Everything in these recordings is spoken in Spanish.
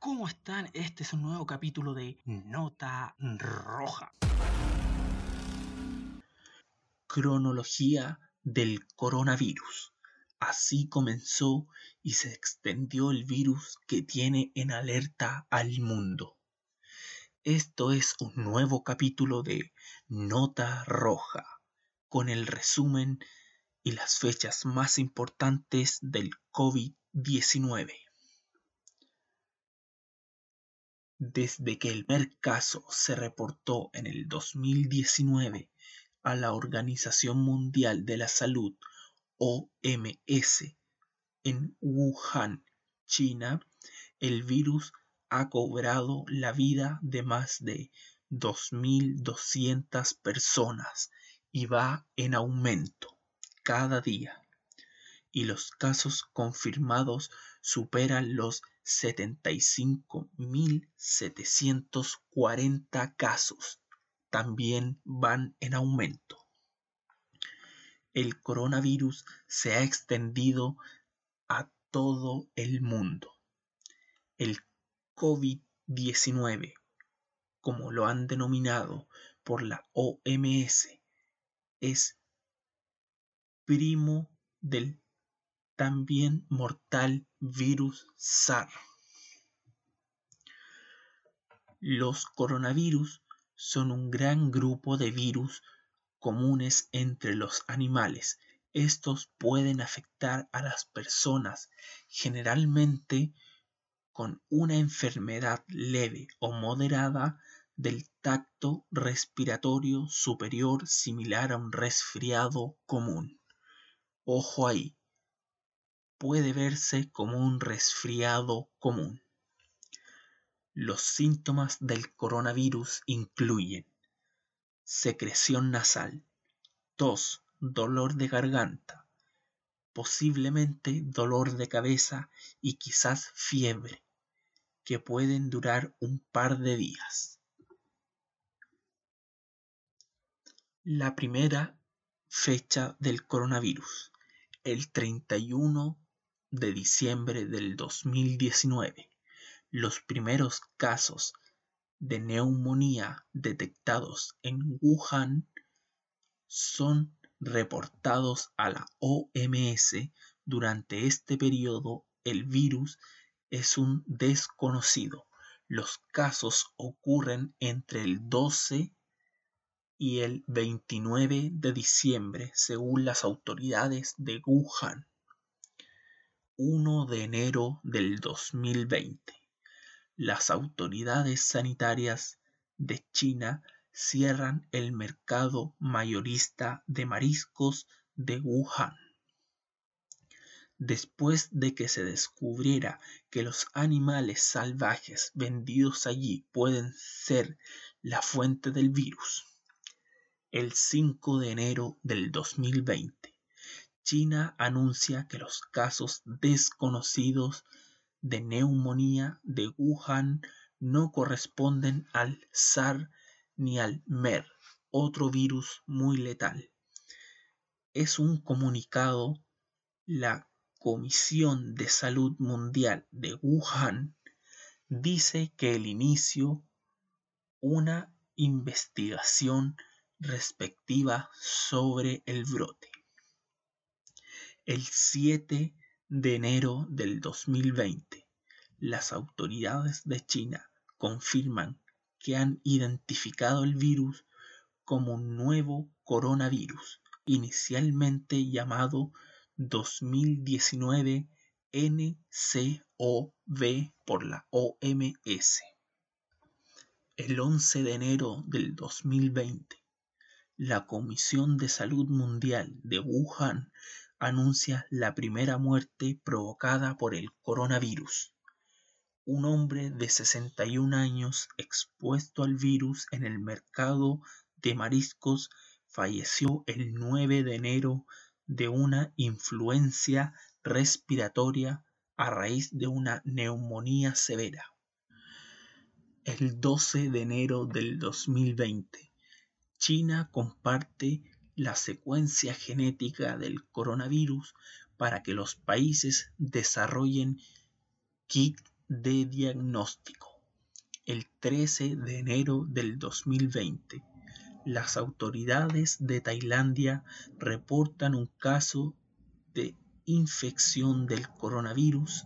¿Cómo están? Este es un nuevo capítulo de Nota Roja. Cronología del coronavirus. Así comenzó y se extendió el virus que tiene en alerta al mundo. Esto es un nuevo capítulo de Nota Roja, con el resumen y las fechas más importantes del COVID-19. Desde que el primer caso se reportó en el 2019 a la Organización Mundial de la Salud, OMS, en Wuhan, China, el virus ha cobrado la vida de más de 2.200 personas y va en aumento cada día. Y los casos confirmados superan los 75.740 casos. También van en aumento. El coronavirus se ha extendido a todo el mundo. El COVID-19, como lo han denominado por la OMS, es primo del también mortal virus SARS. Los coronavirus son un gran grupo de virus comunes entre los animales. Estos pueden afectar a las personas generalmente con una enfermedad leve o moderada del tacto respiratorio superior similar a un resfriado común. Ojo ahí, puede verse como un resfriado común. Los síntomas del coronavirus incluyen secreción nasal, tos, dolor de garganta, posiblemente dolor de cabeza y quizás fiebre, que pueden durar un par de días. La primera fecha del coronavirus, el 31 de diciembre del 2019, los primeros casos de neumonía detectados en Wuhan son reportados a la OMS. Durante este periodo el virus es un desconocido. Los casos ocurren entre el 12 y el 29 de diciembre según las autoridades de Wuhan. 1 de enero del 2020. Las autoridades sanitarias de China cierran el mercado mayorista de mariscos de Wuhan. Después de que se descubriera que los animales salvajes vendidos allí pueden ser la fuente del virus. El 5 de enero del 2020 China anuncia que los casos desconocidos de neumonía de Wuhan no corresponden al SARS ni al MER, otro virus muy letal. Es un comunicado la Comisión de Salud Mundial de Wuhan dice que el inicio una investigación respectiva sobre el brote el 7 de enero del 2020, las autoridades de China confirman que han identificado el virus como un nuevo coronavirus, inicialmente llamado 2019 NCOV por la OMS. El 11 de enero del 2020, la Comisión de Salud Mundial de Wuhan anuncia la primera muerte provocada por el coronavirus. Un hombre de 61 años expuesto al virus en el mercado de mariscos falleció el 9 de enero de una influencia respiratoria a raíz de una neumonía severa. El 12 de enero del 2020, China comparte la secuencia genética del coronavirus para que los países desarrollen kit de diagnóstico. El 13 de enero del 2020, las autoridades de Tailandia reportan un caso de infección del coronavirus.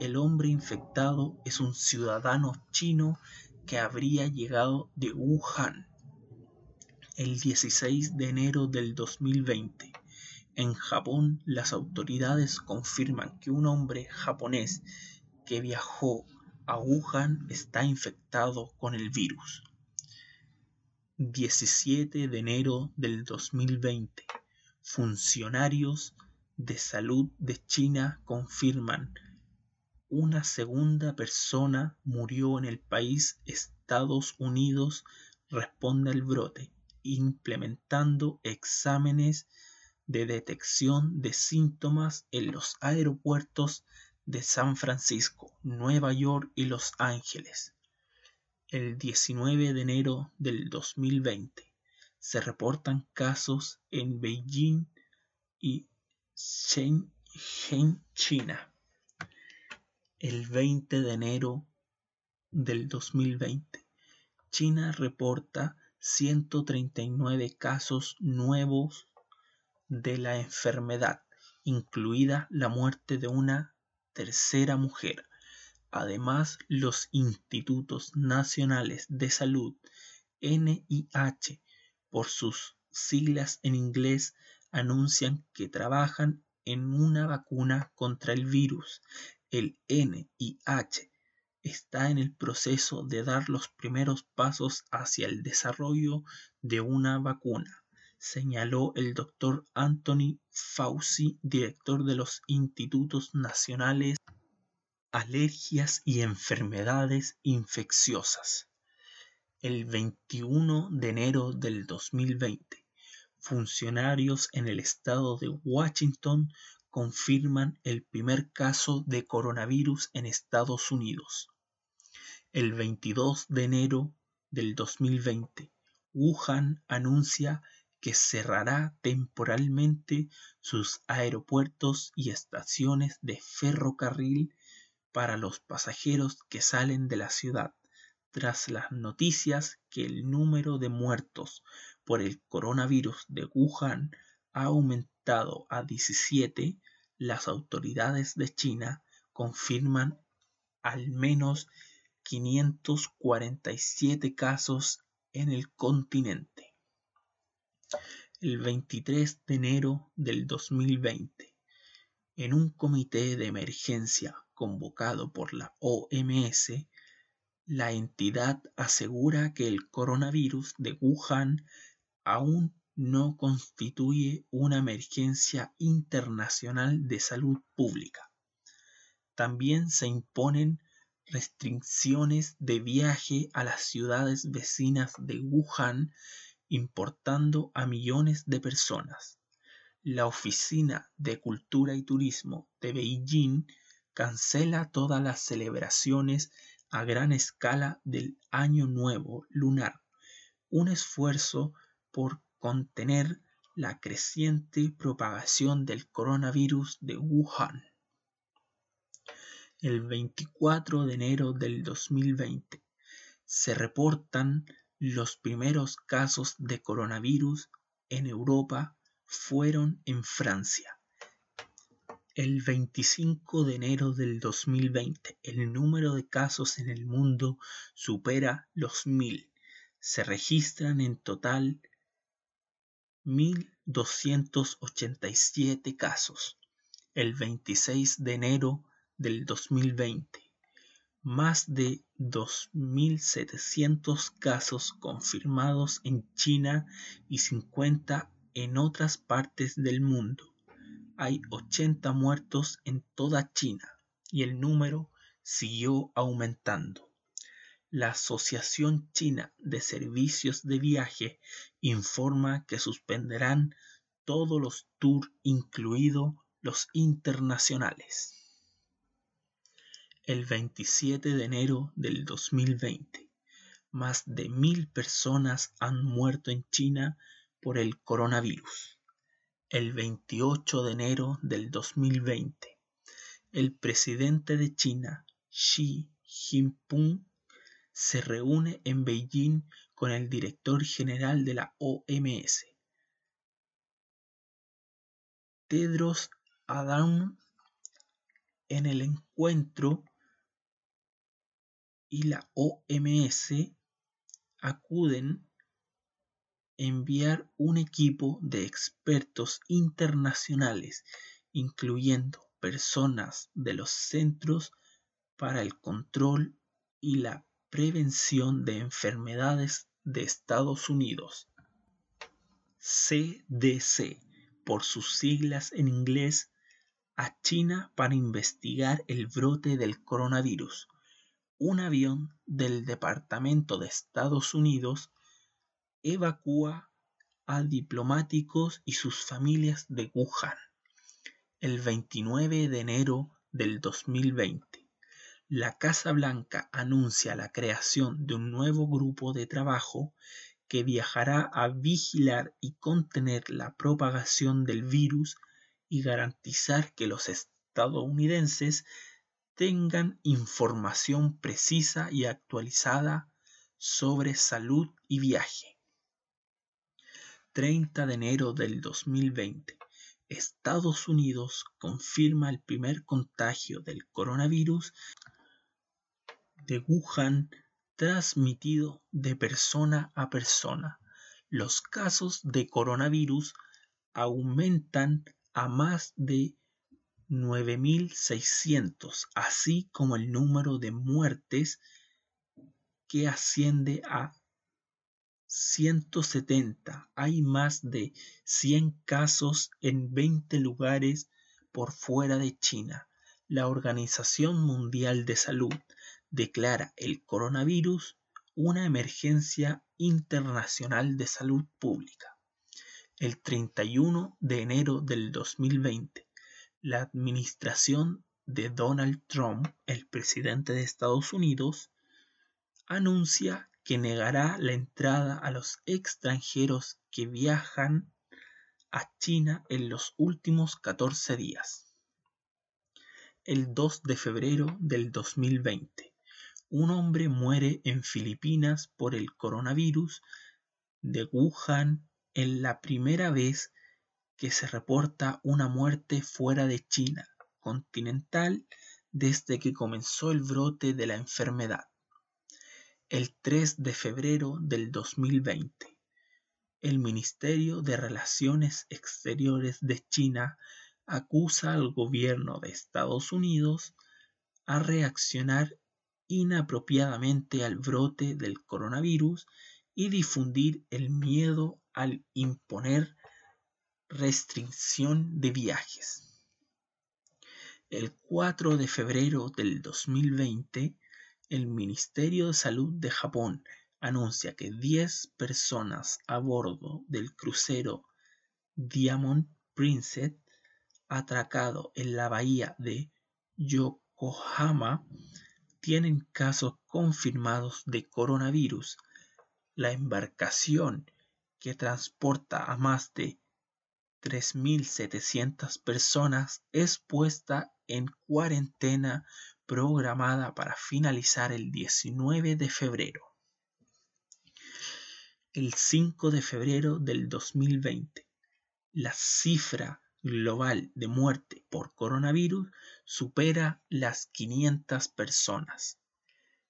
El hombre infectado es un ciudadano chino que habría llegado de Wuhan el 16 de enero del 2020. En Japón, las autoridades confirman que un hombre japonés que viajó a Wuhan está infectado con el virus. 17 de enero del 2020. Funcionarios de salud de China confirman una segunda persona murió en el país Estados Unidos responde al brote, implementando exámenes de detección de síntomas en los aeropuertos de San Francisco, Nueva York y Los Ángeles. El 19 de enero del 2020 se reportan casos en Beijing y Shenzhen, China el 20 de enero del 2020, China reporta 139 casos nuevos de la enfermedad, incluida la muerte de una tercera mujer. Además, los Institutos Nacionales de Salud, NIH, por sus siglas en inglés, anuncian que trabajan en una vacuna contra el virus el NIH está en el proceso de dar los primeros pasos hacia el desarrollo de una vacuna, señaló el doctor Anthony Fauci, director de los Institutos Nacionales Alergias y Enfermedades Infecciosas. El 21 de enero del 2020, funcionarios en el estado de Washington confirman el primer caso de coronavirus en Estados Unidos. El 22 de enero del 2020, Wuhan anuncia que cerrará temporalmente sus aeropuertos y estaciones de ferrocarril para los pasajeros que salen de la ciudad, tras las noticias que el número de muertos por el coronavirus de Wuhan ha aumentado a 17, las autoridades de China confirman al menos 547 casos en el continente. El 23 de enero del 2020, en un comité de emergencia convocado por la OMS, la entidad asegura que el coronavirus de Wuhan aún no constituye una emergencia internacional de salud pública. También se imponen restricciones de viaje a las ciudades vecinas de Wuhan, importando a millones de personas. La Oficina de Cultura y Turismo de Beijing cancela todas las celebraciones a gran escala del Año Nuevo lunar, un esfuerzo por contener la creciente propagación del coronavirus de Wuhan. El 24 de enero del 2020 se reportan los primeros casos de coronavirus en Europa fueron en Francia. El 25 de enero del 2020 el número de casos en el mundo supera los mil. Se registran en total 1.287 casos el 26 de enero del 2020, más de 2.700 casos confirmados en China y 50 en otras partes del mundo. Hay 80 muertos en toda China y el número siguió aumentando. La Asociación China de Servicios de Viaje informa que suspenderán todos los tours, incluidos los internacionales. El 27 de enero del 2020, más de mil personas han muerto en China por el coronavirus. El 28 de enero del 2020, el presidente de China, Xi Jinping se reúne en Beijing con el director general de la OMS, Tedros Adhanom, en el encuentro y la OMS acuden enviar un equipo de expertos internacionales, incluyendo personas de los Centros para el Control y la Prevención de Enfermedades de Estados Unidos, CDC, por sus siglas en inglés, a China para investigar el brote del coronavirus. Un avión del Departamento de Estados Unidos evacúa a diplomáticos y sus familias de Wuhan el 29 de enero del 2020. La Casa Blanca anuncia la creación de un nuevo grupo de trabajo que viajará a vigilar y contener la propagación del virus y garantizar que los estadounidenses tengan información precisa y actualizada sobre salud y viaje. 30 de enero del 2020, Estados Unidos confirma el primer contagio del coronavirus de Wuhan transmitido de persona a persona. Los casos de coronavirus aumentan a más de 9.600, así como el número de muertes que asciende a 170. Hay más de 100 casos en 20 lugares por fuera de China. La Organización Mundial de Salud declara el coronavirus una emergencia internacional de salud pública. El 31 de enero del 2020, la administración de Donald Trump, el presidente de Estados Unidos, anuncia que negará la entrada a los extranjeros que viajan a China en los últimos 14 días. El 2 de febrero del 2020, un hombre muere en Filipinas por el coronavirus de Wuhan en la primera vez que se reporta una muerte fuera de China continental desde que comenzó el brote de la enfermedad el 3 de febrero del 2020, el Ministerio de Relaciones Exteriores de China acusa al gobierno de Estados Unidos a reaccionar inapropiadamente al brote del coronavirus y difundir el miedo al imponer restricción de viajes. El 4 de febrero del 2020, el Ministerio de Salud de Japón anuncia que 10 personas a bordo del crucero Diamond Princess atracado en la bahía de Yokohama tienen casos confirmados de coronavirus. La embarcación que transporta a más de 3.700 personas es puesta en cuarentena programada para finalizar el 19 de febrero. El 5 de febrero del 2020, la cifra global de muerte por coronavirus supera las 500 personas.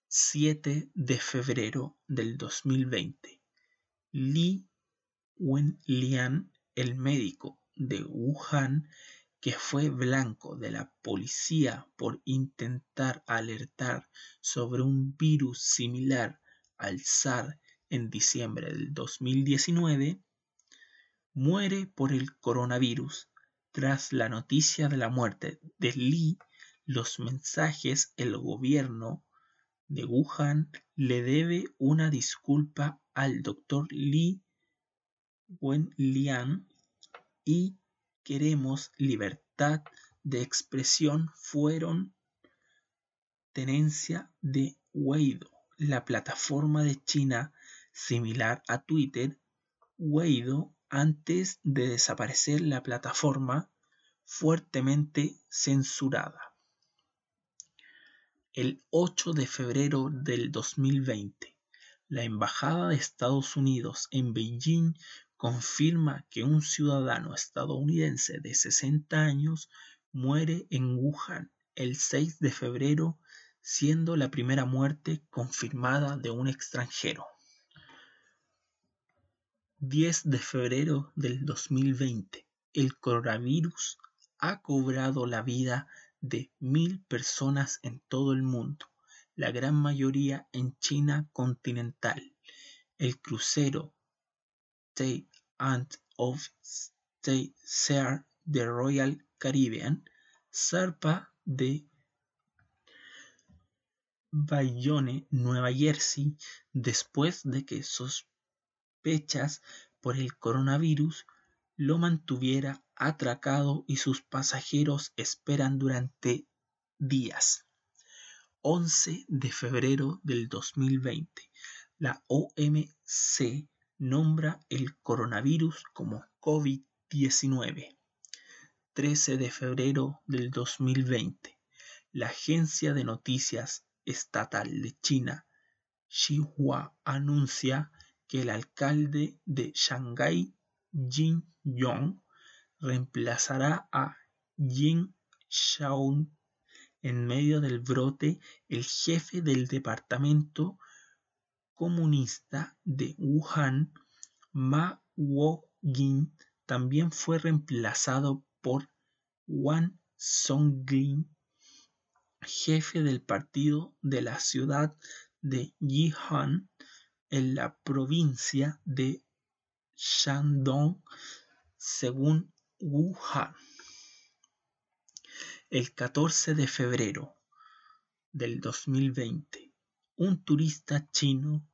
7 de febrero del 2020, Li Wenlian, el médico de Wuhan, que fue blanco de la policía por intentar alertar sobre un virus similar al SARS en diciembre del 2019, muere por el coronavirus. Tras la noticia de la muerte de Li, los mensajes, el gobierno de Wuhan le debe una disculpa al doctor Li Wenlian y queremos libertad de expresión fueron tenencia de Weido, la plataforma de China similar a Twitter. Weido, antes de desaparecer la plataforma, fuertemente censurada. El 8 de febrero del 2020, la Embajada de Estados Unidos en Beijing confirma que un ciudadano estadounidense de 60 años muere en Wuhan el 6 de febrero, siendo la primera muerte confirmada de un extranjero. 10 de febrero del 2020, el coronavirus ha cobrado la vida de mil personas en todo el mundo, la gran mayoría en China continental. El crucero and of Sea de Royal Caribbean zarpa de Bayonne, Nueva Jersey, después de que sospechas por el coronavirus lo mantuviera atracado y sus pasajeros esperan durante días. 11 de febrero del 2020, la OMC nombra el coronavirus como COVID-19. 13 de febrero del 2020, la agencia de noticias estatal de China, Xinhua, anuncia que el alcalde de Shanghái Jin Yong reemplazará a Jin Shaun en medio del brote. El jefe del departamento comunista de Wuhan, Ma Wo-jin, también fue reemplazado por Wang Songjin, jefe del partido de la ciudad de Yihan en la provincia de Shandong, según Wuhan. El 14 de febrero del 2020, un turista chino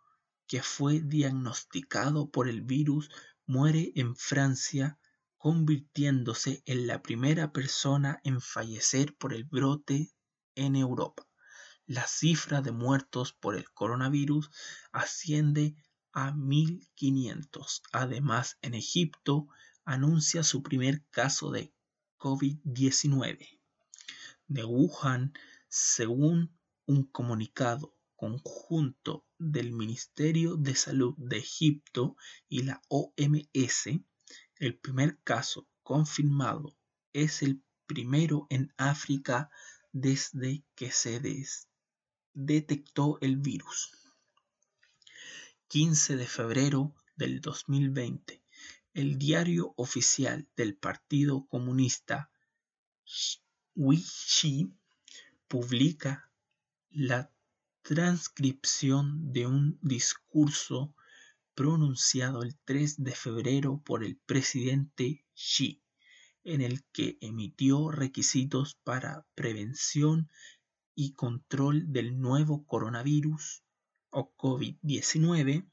que fue diagnosticado por el virus muere en Francia, convirtiéndose en la primera persona en fallecer por el brote en Europa. La cifra de muertos por el coronavirus asciende a 1.500. Además, en Egipto anuncia su primer caso de COVID-19 de Wuhan, según un comunicado conjunto del Ministerio de Salud de Egipto y la OMS, el primer caso confirmado es el primero en África desde que se detectó el virus. 15 de febrero del 2020, el diario oficial del Partido Comunista Weiqi publica la transcripción de un discurso pronunciado el 3 de febrero por el presidente Xi, en el que emitió requisitos para prevención y control del nuevo coronavirus o COVID-19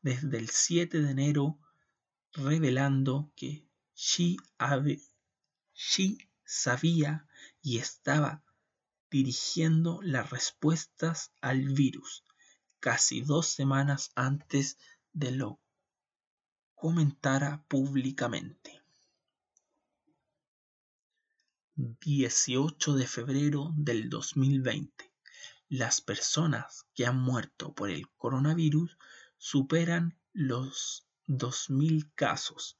desde el 7 de enero, revelando que Xi, sabía y estaba dirigiendo las respuestas al virus casi dos semanas antes de lo comentara públicamente. 18 de febrero del 2020. Las personas que han muerto por el coronavirus superan los 2.000 casos.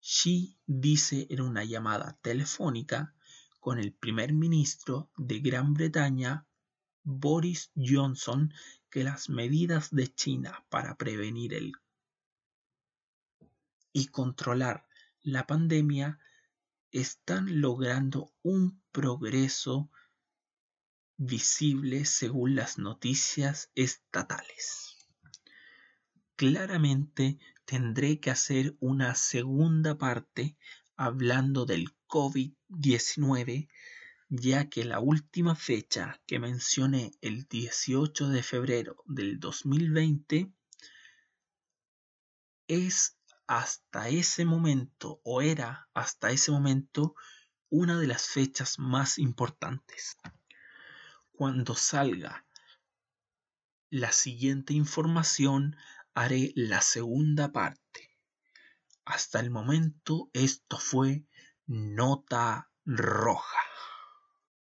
Xi dice en una llamada telefónica con el primer ministro de Gran Bretaña, Boris Johnson, que las medidas de China para prevenir el y controlar la pandemia están logrando un progreso visible según las noticias estatales. Claramente tendré que hacer una segunda parte hablando del COVID-19, ya que la última fecha que mencioné, el 18 de febrero del 2020, es hasta ese momento, o era hasta ese momento, una de las fechas más importantes. Cuando salga la siguiente información, haré la segunda parte. Hasta el momento esto fue Nota Roja.